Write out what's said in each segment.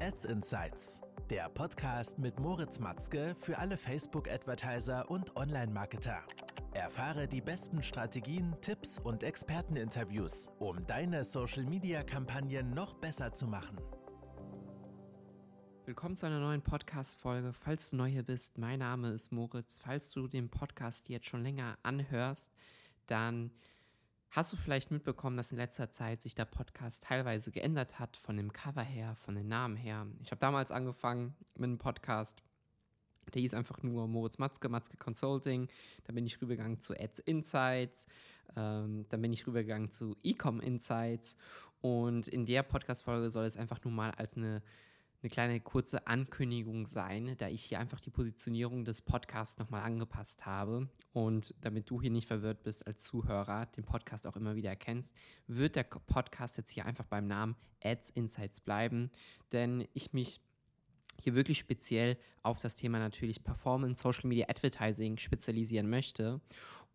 Ads Insights, der Podcast mit Moritz Matzke für alle Facebook-Advertiser und Online-Marketer. Erfahre die besten Strategien, Tipps und Experteninterviews, um deine Social-Media-Kampagnen noch besser zu machen. Willkommen zu einer neuen Podcast-Folge. Falls du neu hier bist, mein Name ist Moritz. Falls du den Podcast jetzt schon länger anhörst, dann Hast du vielleicht mitbekommen, dass in letzter Zeit sich der Podcast teilweise geändert hat, von dem Cover her, von den Namen her? Ich habe damals angefangen mit einem Podcast, der hieß einfach nur Moritz Matzke, Matzke Consulting. Dann bin ich rübergegangen zu Ads Insights. Ähm, dann bin ich rübergegangen zu Ecom Insights. Und in der Podcast-Folge soll es einfach nur mal als eine eine kleine kurze Ankündigung sein, da ich hier einfach die Positionierung des Podcasts nochmal angepasst habe. Und damit du hier nicht verwirrt bist als Zuhörer, den Podcast auch immer wieder erkennst, wird der Podcast jetzt hier einfach beim Namen Ads Insights bleiben, denn ich mich hier wirklich speziell auf das Thema natürlich Performance, Social Media Advertising spezialisieren möchte.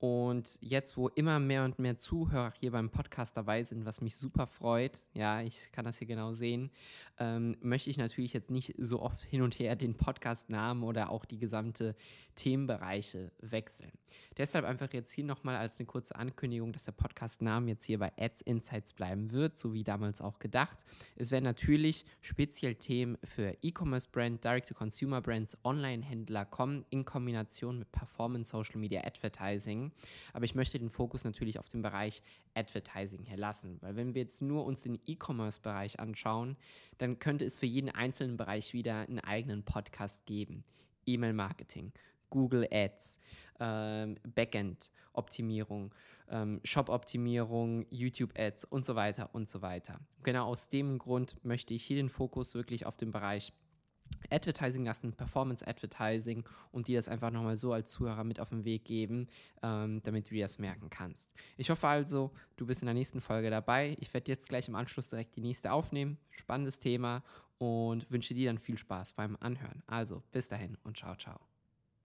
Und jetzt, wo immer mehr und mehr Zuhörer hier beim Podcast dabei sind, was mich super freut, ja, ich kann das hier genau sehen, ähm, möchte ich natürlich jetzt nicht so oft hin und her den Podcast-Namen oder auch die gesamte Themenbereiche wechseln. Deshalb einfach jetzt hier nochmal als eine kurze Ankündigung, dass der Podcast-Name jetzt hier bei Ads Insights bleiben wird, so wie damals auch gedacht. Es werden natürlich speziell Themen für E-Commerce-Brand, Direct-to-Consumer-Brands, Online-Händler kommen in Kombination mit Performance Social Media Advertising. Aber ich möchte den Fokus natürlich auf den Bereich Advertising hier lassen, weil wenn wir jetzt nur uns den E-Commerce-Bereich anschauen, dann könnte es für jeden einzelnen Bereich wieder einen eigenen Podcast geben. E-Mail-Marketing, Google Ads, ähm, Backend-Optimierung, ähm, Shop-Optimierung, YouTube-Ads und so weiter und so weiter. Genau aus dem Grund möchte ich hier den Fokus wirklich auf den Bereich Advertising lassen, Performance Advertising und dir das einfach nochmal so als Zuhörer mit auf den Weg geben, ähm, damit du dir das merken kannst. Ich hoffe also, du bist in der nächsten Folge dabei. Ich werde jetzt gleich im Anschluss direkt die nächste aufnehmen. Spannendes Thema und wünsche dir dann viel Spaß beim Anhören. Also bis dahin und ciao, ciao.